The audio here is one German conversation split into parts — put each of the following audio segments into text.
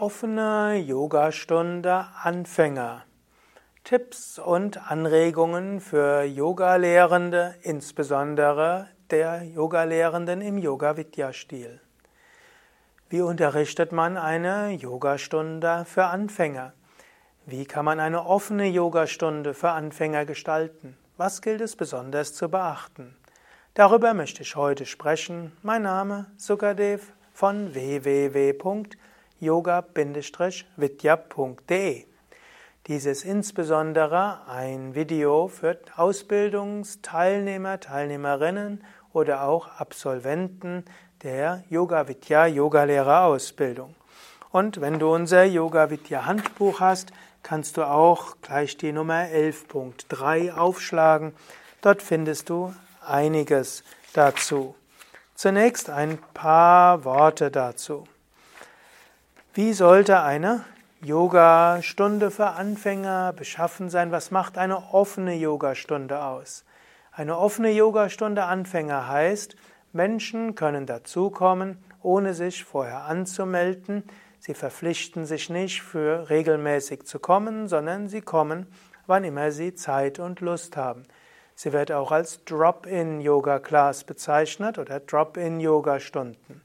Offene Yogastunde Anfänger. Tipps und Anregungen für Yogalehrende, insbesondere der Yogalehrenden im Yoga Vidya Stil. Wie unterrichtet man eine Yogastunde für Anfänger? Wie kann man eine offene Yogastunde für Anfänger gestalten? Was gilt es besonders zu beachten? Darüber möchte ich heute sprechen. Mein Name Sukadev von www.yoga-vidya.de. Dies ist insbesondere ein Video für Ausbildungsteilnehmer, Teilnehmerinnen oder auch Absolventen der Yoga Vidya Yogalehrerausbildung. Und wenn du unser Yoga Vidya Handbuch hast, kannst du auch gleich die Nummer 11.3 aufschlagen. Dort findest du einiges dazu. Zunächst ein paar Worte dazu. Wie sollte eine Yoga-Stunde für Anfänger beschaffen sein? Was macht eine offene Yoga-Stunde aus? Eine offene Yoga-Stunde Anfänger heißt, Menschen können dazukommen, ohne sich vorher anzumelden. Sie verpflichten sich nicht für regelmäßig zu kommen, sondern sie kommen, wann immer sie Zeit und Lust haben. Sie wird auch als Drop-in-Yoga-Class bezeichnet oder Drop-in-Yoga-Stunden.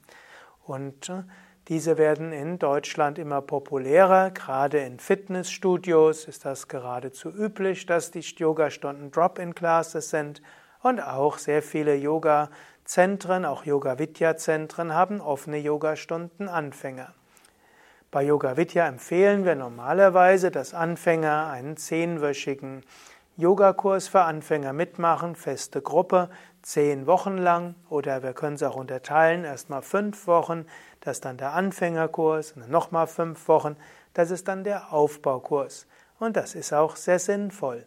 Und äh, diese werden in Deutschland immer populärer. Gerade in Fitnessstudios ist das geradezu üblich, dass die Yoga-Stunden Drop-in-Classes sind. Und auch sehr viele Yoga-Zentren, auch Yoga-Vidya-Zentren haben offene Yoga-Stunden Anfänger. Bei Yoga Vidya empfehlen wir normalerweise, dass Anfänger einen zehnwöchigen Yogakurs für Anfänger mitmachen, feste Gruppe, zehn Wochen lang oder wir können es auch unterteilen, erstmal fünf Wochen, das ist dann der Anfängerkurs nochmal fünf Wochen, das ist dann der Aufbaukurs. Und das ist auch sehr sinnvoll.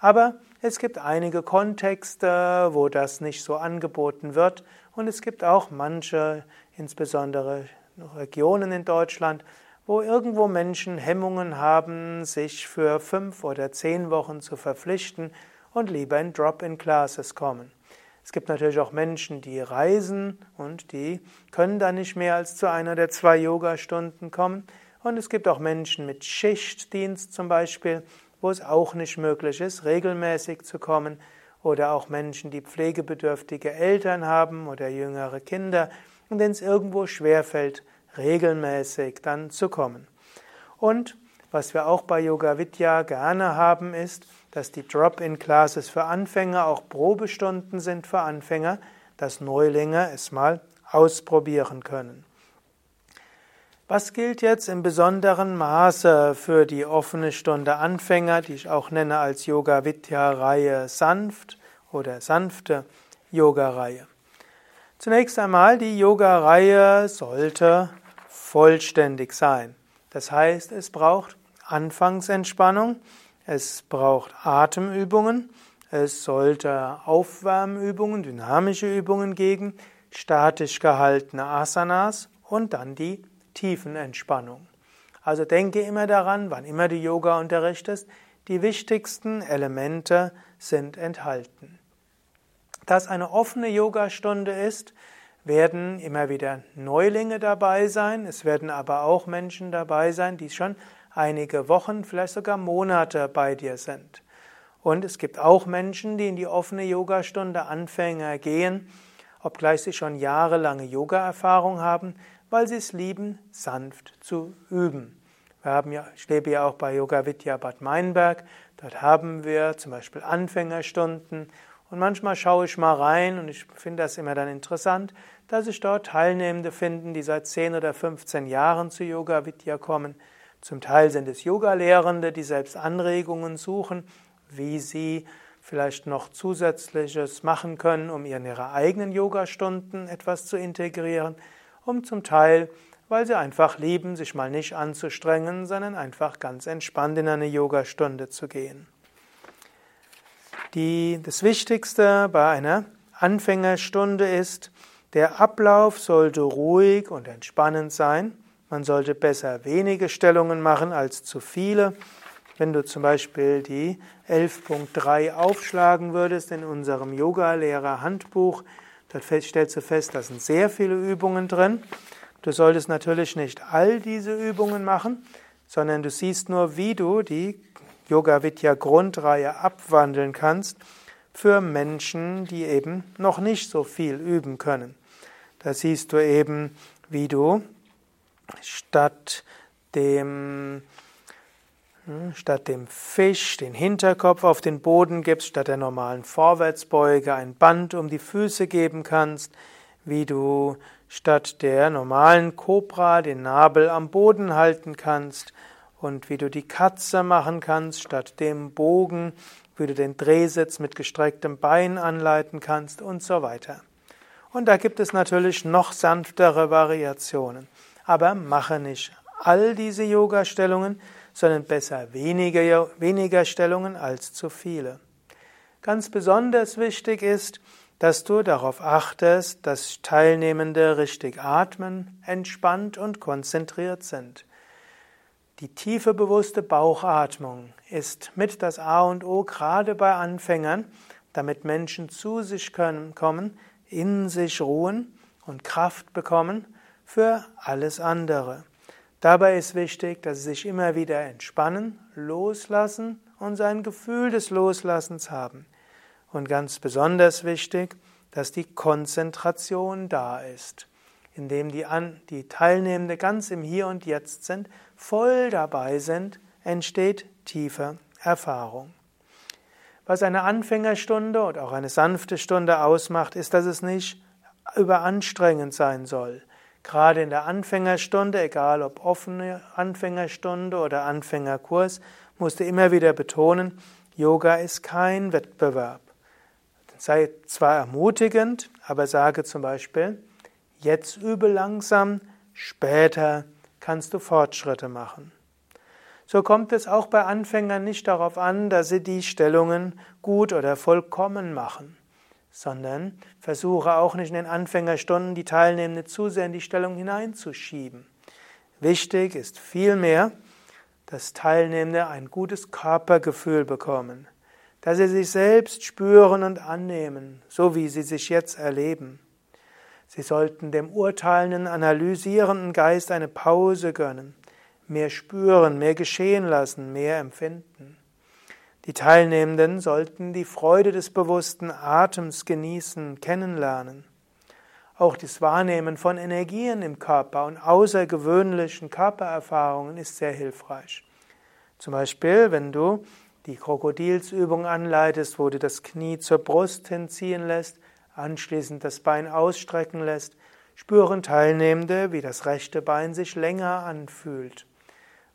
Aber es gibt einige Kontexte, wo das nicht so angeboten wird und es gibt auch manche, insbesondere Regionen in Deutschland, wo irgendwo Menschen Hemmungen haben, sich für fünf oder zehn Wochen zu verpflichten und lieber in Drop-in-Classes kommen. Es gibt natürlich auch Menschen, die reisen und die können da nicht mehr als zu einer oder zwei Yoga-Stunden kommen. Und es gibt auch Menschen mit Schichtdienst zum Beispiel, wo es auch nicht möglich ist, regelmäßig zu kommen. Oder auch Menschen, die pflegebedürftige Eltern haben oder jüngere Kinder und denen es irgendwo schwerfällt, regelmäßig dann zu kommen. Und was wir auch bei Yoga Vidya gerne haben, ist, dass die Drop-in-Classes für Anfänger auch Probestunden sind für Anfänger, dass Neulinge es mal ausprobieren können. Was gilt jetzt im besonderen Maße für die offene Stunde Anfänger, die ich auch nenne als Yoga Vidya Reihe sanft oder sanfte Yoga Reihe? Zunächst einmal, die Yoga Reihe sollte vollständig sein. Das heißt, es braucht Anfangsentspannung, es braucht Atemübungen, es sollte Aufwärmübungen, dynamische Übungen geben, statisch gehaltene Asanas und dann die Tiefenentspannung. Also denke immer daran, wann immer du Yoga unterrichtest, die wichtigsten Elemente sind enthalten. Dass eine offene Yogastunde ist, werden immer wieder Neulinge dabei sein, es werden aber auch Menschen dabei sein, die schon einige Wochen, vielleicht sogar Monate bei dir sind. Und es gibt auch Menschen, die in die offene Yogastunde Anfänger gehen, obgleich sie schon jahrelange Yoga-Erfahrung haben, weil sie es lieben, sanft zu üben. Wir haben ja, ich lebe ja auch bei Yoga Vidya Bad Meinberg. Dort haben wir zum Beispiel Anfängerstunden und manchmal schaue ich mal rein und ich finde das immer dann interessant, dass sich dort Teilnehmende finden, die seit 10 oder 15 Jahren zu Yoga Vidya kommen. Zum Teil sind es Yoga-Lehrende, die selbst Anregungen suchen, wie sie vielleicht noch zusätzliches machen können, um in ihre eigenen Yogastunden etwas zu integrieren, um zum Teil, weil sie einfach lieben, sich mal nicht anzustrengen, sondern einfach ganz entspannt in eine Yogastunde zu gehen. Die, das Wichtigste bei einer Anfängerstunde ist, der Ablauf sollte ruhig und entspannend sein. Man sollte besser wenige Stellungen machen als zu viele. Wenn du zum Beispiel die 11.3 aufschlagen würdest in unserem Yoga-Lehrer-Handbuch, dort stellst du fest, da sind sehr viele Übungen drin. Du solltest natürlich nicht all diese Übungen machen, sondern du siehst nur, wie du die Yoga Vidya Grundreihe abwandeln kannst für Menschen, die eben noch nicht so viel üben können. Da siehst du eben, wie du statt dem hm, statt dem Fisch den Hinterkopf auf den Boden gibst, statt der normalen Vorwärtsbeuge ein Band um die Füße geben kannst, wie du statt der normalen Kobra den Nabel am Boden halten kannst und wie du die Katze machen kannst statt dem Bogen, wie du den Drehsitz mit gestrecktem Bein anleiten kannst und so weiter. Und da gibt es natürlich noch sanftere Variationen. Aber mache nicht all diese Yoga-Stellungen, sondern besser weniger, weniger Stellungen als zu viele. Ganz besonders wichtig ist, dass du darauf achtest, dass Teilnehmende richtig atmen, entspannt und konzentriert sind. Die tiefe bewusste Bauchatmung ist mit das A und O gerade bei Anfängern, damit Menschen zu sich können, kommen, in sich ruhen und Kraft bekommen für alles andere. Dabei ist wichtig, dass sie sich immer wieder entspannen, loslassen und sein Gefühl des Loslassens haben. Und ganz besonders wichtig, dass die Konzentration da ist, indem die, An die Teilnehmende ganz im Hier und Jetzt sind, voll dabei sind, entsteht tiefe Erfahrung. Was eine Anfängerstunde und auch eine sanfte Stunde ausmacht, ist, dass es nicht überanstrengend sein soll. Gerade in der Anfängerstunde, egal ob offene Anfängerstunde oder Anfängerkurs, musst du immer wieder betonen, Yoga ist kein Wettbewerb. Sei zwar ermutigend, aber sage zum Beispiel, jetzt übe langsam, später kannst du Fortschritte machen. So kommt es auch bei Anfängern nicht darauf an, dass sie die Stellungen gut oder vollkommen machen, sondern versuche auch nicht in den Anfängerstunden die Teilnehmenden zu sehr in die Stellung hineinzuschieben. Wichtig ist vielmehr, dass Teilnehmende ein gutes Körpergefühl bekommen, dass sie sich selbst spüren und annehmen, so wie sie sich jetzt erleben. Sie sollten dem urteilenden, analysierenden Geist eine Pause gönnen mehr spüren, mehr geschehen lassen, mehr empfinden. Die Teilnehmenden sollten die Freude des bewussten Atems genießen, kennenlernen. Auch das Wahrnehmen von Energien im Körper und außergewöhnlichen Körpererfahrungen ist sehr hilfreich. Zum Beispiel, wenn du die Krokodilsübung anleitest, wo du das Knie zur Brust hinziehen lässt, anschließend das Bein ausstrecken lässt, spüren Teilnehmende, wie das rechte Bein sich länger anfühlt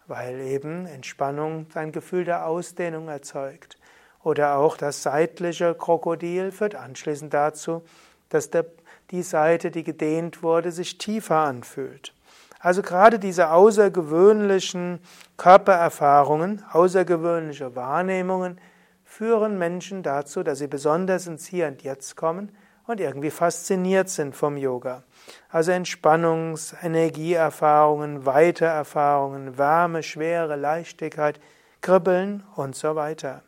weil eben Entspannung ein Gefühl der Ausdehnung erzeugt. Oder auch das seitliche Krokodil führt anschließend dazu, dass der, die Seite, die gedehnt wurde, sich tiefer anfühlt. Also gerade diese außergewöhnlichen Körpererfahrungen, außergewöhnliche Wahrnehmungen führen Menschen dazu, dass sie besonders ins Hier und Jetzt kommen und irgendwie fasziniert sind vom Yoga. Also Entspannungs-, Energieerfahrungen, Weitererfahrungen, Wärme, Schwere, Leichtigkeit, Kribbeln und so weiter.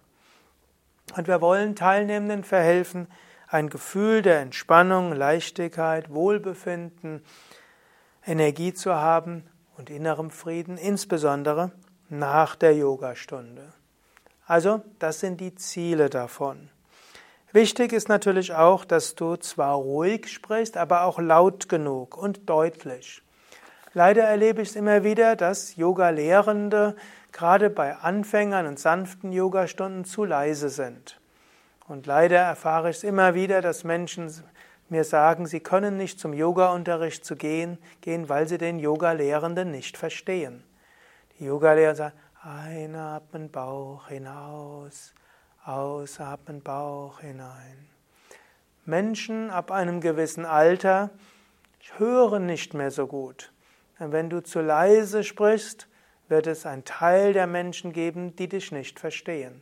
Und wir wollen Teilnehmenden verhelfen, ein Gefühl der Entspannung, Leichtigkeit, Wohlbefinden, Energie zu haben und innerem Frieden, insbesondere nach der Yogastunde. Also, das sind die Ziele davon. Wichtig ist natürlich auch, dass du zwar ruhig sprichst, aber auch laut genug und deutlich. Leider erlebe ich es immer wieder, dass Yoga-Lehrende gerade bei Anfängern und sanften Yogastunden zu leise sind. Und leider erfahre ich es immer wieder, dass Menschen mir sagen, sie können nicht zum Yoga-Unterricht zu gehen, gehen, weil sie den Yoga-Lehrenden nicht verstehen. Die Yoga-Lehrer sagen, einatmen, Bauch hinaus, Ausatmen Bauch hinein. Menschen ab einem gewissen Alter hören nicht mehr so gut. Und wenn du zu leise sprichst, wird es einen Teil der Menschen geben, die dich nicht verstehen.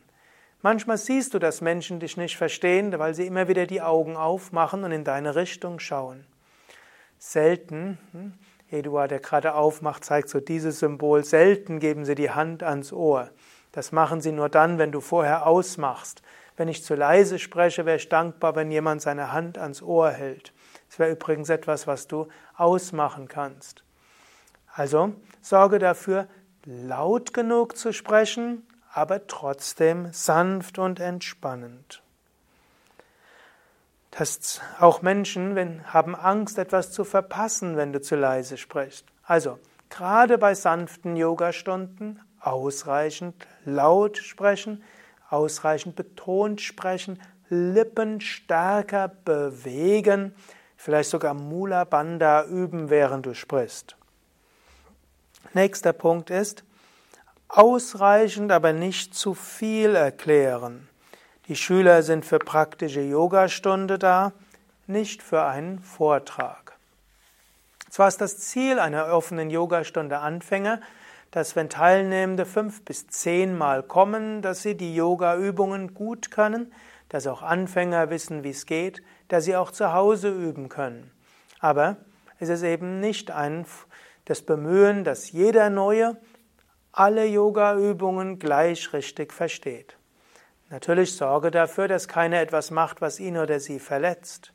Manchmal siehst du, dass Menschen dich nicht verstehen, weil sie immer wieder die Augen aufmachen und in deine Richtung schauen. Selten, hm, Eduard, der gerade aufmacht, zeigt so dieses Symbol, selten geben sie die Hand ans Ohr. Das machen sie nur dann, wenn du vorher ausmachst. Wenn ich zu leise spreche, wäre ich dankbar, wenn jemand seine Hand ans Ohr hält. Das wäre übrigens etwas, was du ausmachen kannst. Also sorge dafür, laut genug zu sprechen, aber trotzdem sanft und entspannend. Das auch Menschen wenn, haben Angst, etwas zu verpassen, wenn du zu leise sprichst. Also, gerade bei sanften Yogastunden ausreichend laut sprechen, ausreichend betont sprechen, Lippen stärker bewegen, vielleicht sogar Mula Bandha üben, während du sprichst. Nächster Punkt ist, ausreichend, aber nicht zu viel erklären. Die Schüler sind für praktische Yogastunde da, nicht für einen Vortrag. Zwar ist das Ziel einer offenen Yogastunde Anfänger, dass wenn Teilnehmende fünf bis zehn Mal kommen, dass sie die Yoga-Übungen gut können, dass auch Anfänger wissen, wie es geht, dass sie auch zu Hause üben können. Aber es ist eben nicht ein, das Bemühen, dass jeder Neue alle Yoga-Übungen gleich richtig versteht. Natürlich sorge dafür, dass keiner etwas macht, was ihn oder sie verletzt.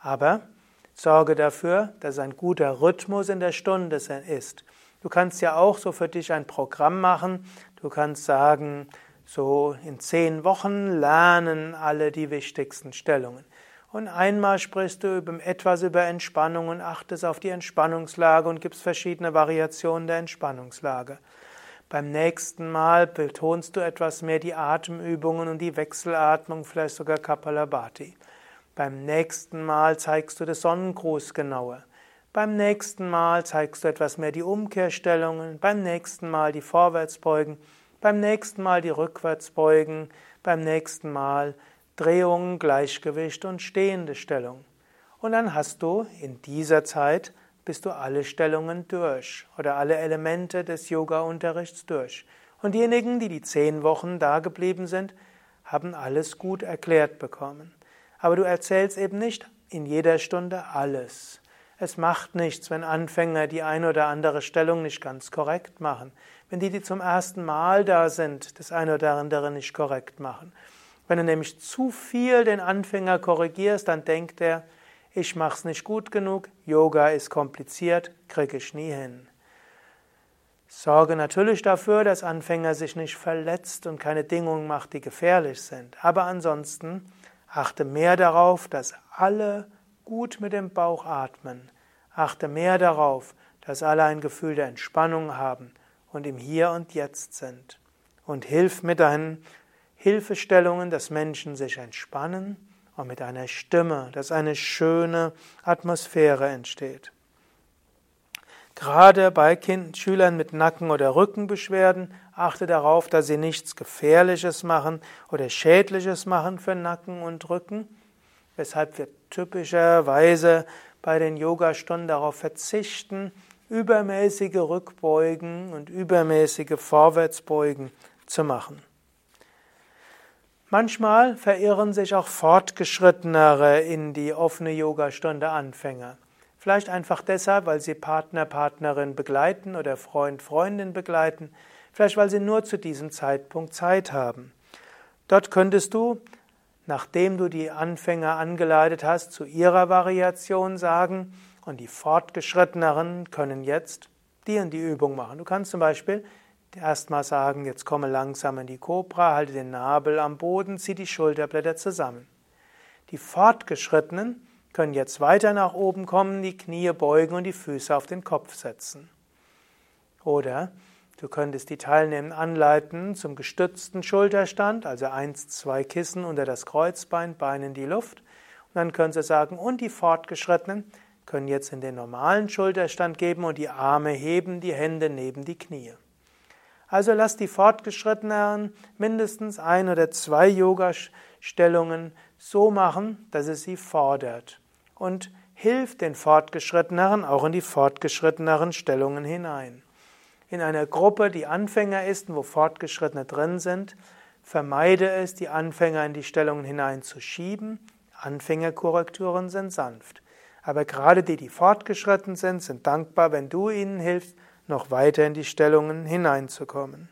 Aber sorge dafür, dass ein guter Rhythmus in der Stunde ist. Du kannst ja auch so für dich ein Programm machen. Du kannst sagen, so in zehn Wochen lernen alle die wichtigsten Stellungen. Und einmal sprichst du etwas über Entspannung und achtest auf die Entspannungslage und gibst verschiedene Variationen der Entspannungslage. Beim nächsten Mal betonst du etwas mehr die Atemübungen und die Wechselatmung, vielleicht sogar Kapalabhati. Beim nächsten Mal zeigst du das Sonnengruß genauer. Beim nächsten Mal zeigst du etwas mehr die Umkehrstellungen, beim nächsten Mal die Vorwärtsbeugen, beim nächsten Mal die Rückwärtsbeugen, beim nächsten Mal Drehungen, Gleichgewicht und stehende Stellung. Und dann hast du in dieser Zeit bist du alle Stellungen durch oder alle Elemente des Yoga-Unterrichts durch. Und diejenigen, die die zehn Wochen da geblieben sind, haben alles gut erklärt bekommen. Aber du erzählst eben nicht in jeder Stunde alles. Es macht nichts, wenn Anfänger die eine oder andere Stellung nicht ganz korrekt machen. Wenn die, die zum ersten Mal da sind, das eine oder andere nicht korrekt machen. Wenn du nämlich zu viel den Anfänger korrigierst, dann denkt er, ich mach's nicht gut genug, Yoga ist kompliziert, kriege ich nie hin. Sorge natürlich dafür, dass Anfänger sich nicht verletzt und keine Dinge macht, die gefährlich sind. Aber ansonsten achte mehr darauf, dass alle gut mit dem Bauch atmen. Achte mehr darauf, dass alle ein Gefühl der Entspannung haben und im Hier und Jetzt sind. Und hilf mit deinen Hilfestellungen, dass Menschen sich entspannen und mit einer Stimme, dass eine schöne Atmosphäre entsteht. Gerade bei kind Schülern mit Nacken- oder Rückenbeschwerden achte darauf, dass sie nichts Gefährliches machen oder Schädliches machen für Nacken und Rücken, weshalb wir typischerweise bei den Yogastunden darauf verzichten, übermäßige Rückbeugen und übermäßige Vorwärtsbeugen zu machen. Manchmal verirren sich auch Fortgeschrittenere in die offene Yogastunde Anfänger. Vielleicht einfach deshalb, weil sie Partner, Partnerin begleiten oder Freund, Freundin begleiten. Vielleicht weil sie nur zu diesem Zeitpunkt Zeit haben. Dort könntest du, nachdem du die Anfänger angeleitet hast, zu ihrer Variation sagen, und die Fortgeschritteneren können jetzt die und die Übung machen. Du kannst zum Beispiel Erstmal sagen, jetzt komme langsam in die Kobra, halte den Nabel am Boden, zieh die Schulterblätter zusammen. Die Fortgeschrittenen können jetzt weiter nach oben kommen, die Knie beugen und die Füße auf den Kopf setzen. Oder du könntest die Teilnehmenden anleiten zum gestützten Schulterstand, also eins, zwei Kissen unter das Kreuzbein, Beine in die Luft. Und dann können sie sagen, und die Fortgeschrittenen können jetzt in den normalen Schulterstand geben und die Arme heben, die Hände neben die Knie. Also lass die Fortgeschrittenen mindestens ein oder zwei Yoga-Stellungen so machen, dass es sie fordert. Und hilf den Fortgeschritteneren auch in die fortgeschritteneren Stellungen hinein. In einer Gruppe, die Anfänger ist und wo Fortgeschrittene drin sind, vermeide es, die Anfänger in die Stellungen hineinzuschieben. Anfängerkorrekturen sind sanft. Aber gerade die, die fortgeschritten sind, sind dankbar, wenn du ihnen hilfst, noch weiter in die Stellungen hineinzukommen.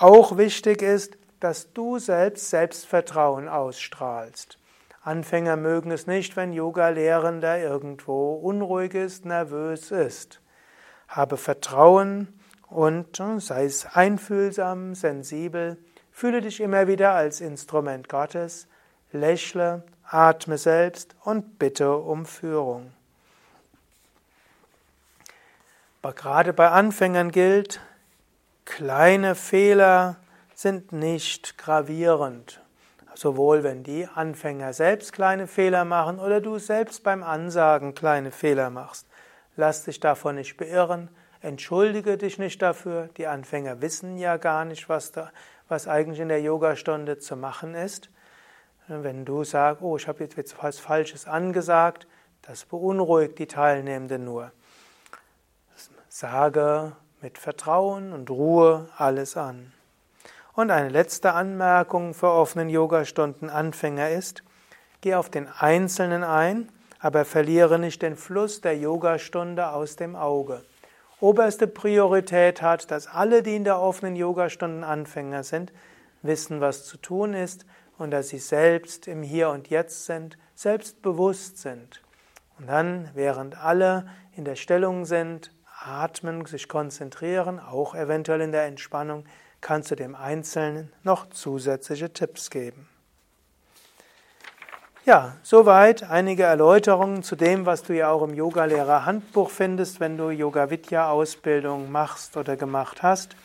Auch wichtig ist, dass du selbst Selbstvertrauen ausstrahlst. Anfänger mögen es nicht, wenn Yoga-Lehrender irgendwo unruhig ist, nervös ist. Habe Vertrauen und äh, sei es einfühlsam, sensibel, fühle dich immer wieder als Instrument Gottes, lächle, atme selbst und bitte um Führung. Aber gerade bei Anfängern gilt, kleine Fehler sind nicht gravierend. Sowohl wenn die Anfänger selbst kleine Fehler machen oder du selbst beim Ansagen kleine Fehler machst. Lass dich davon nicht beirren, entschuldige dich nicht dafür. Die Anfänger wissen ja gar nicht, was, da, was eigentlich in der Yogastunde zu machen ist. Wenn du sagst, oh, ich habe jetzt was Falsches angesagt, das beunruhigt die Teilnehmenden nur. Sage mit Vertrauen und Ruhe alles an. Und eine letzte Anmerkung für offenen Yogastunden Anfänger ist, geh auf den Einzelnen ein, aber verliere nicht den Fluss der Yogastunde aus dem Auge. Oberste Priorität hat, dass alle, die in der offenen Yogastunden Anfänger sind, wissen, was zu tun ist und dass sie selbst im Hier und Jetzt sind, selbstbewusst sind. Und dann, während alle in der Stellung sind, atmen, sich konzentrieren, auch eventuell in der Entspannung, kannst du dem Einzelnen noch zusätzliche Tipps geben. Ja, soweit einige Erläuterungen zu dem, was du ja auch im Yogalehrer-Handbuch findest, wenn du Yoga-Vidya-Ausbildung machst oder gemacht hast.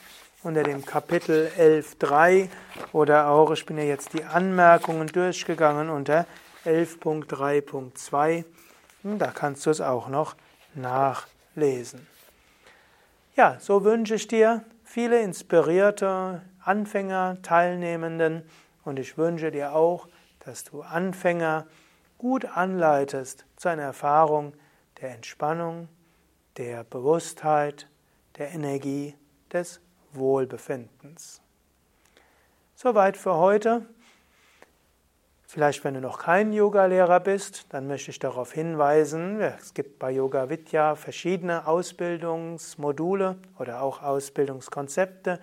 Unter dem Kapitel 11.3 oder auch, ich bin ja jetzt die Anmerkungen durchgegangen unter 11.3.2. Da kannst du es auch noch nachlesen. Ja, so wünsche ich dir viele inspirierte Anfänger, Teilnehmenden und ich wünsche dir auch, dass du Anfänger gut anleitest zu einer Erfahrung der Entspannung, der Bewusstheit, der Energie, des Wohlbefindens. Soweit für heute. Vielleicht, wenn du noch kein Yogalehrer bist, dann möchte ich darauf hinweisen, es gibt bei Yoga Vidya verschiedene Ausbildungsmodule oder auch Ausbildungskonzepte.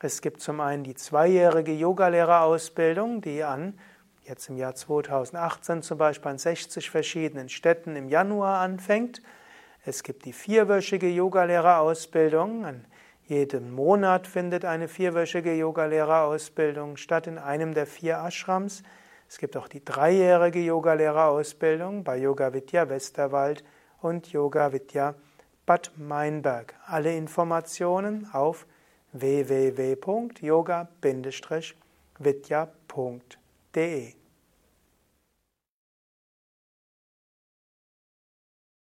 Es gibt zum einen die zweijährige Yogalehrerausbildung, die an jetzt im Jahr 2018 zum Beispiel an 60 verschiedenen Städten im Januar anfängt. Es gibt die vierwöchige Yogalehrerausbildung. An jedem Monat findet eine vierwöchige Yogalehrerausbildung statt in einem der vier Ashrams. Es gibt auch die dreijährige Yogalehrerausbildung bei Yoga Vidya Westerwald und Yoga Vidya Bad Meinberg. Alle Informationen auf www.yoga-vidya.de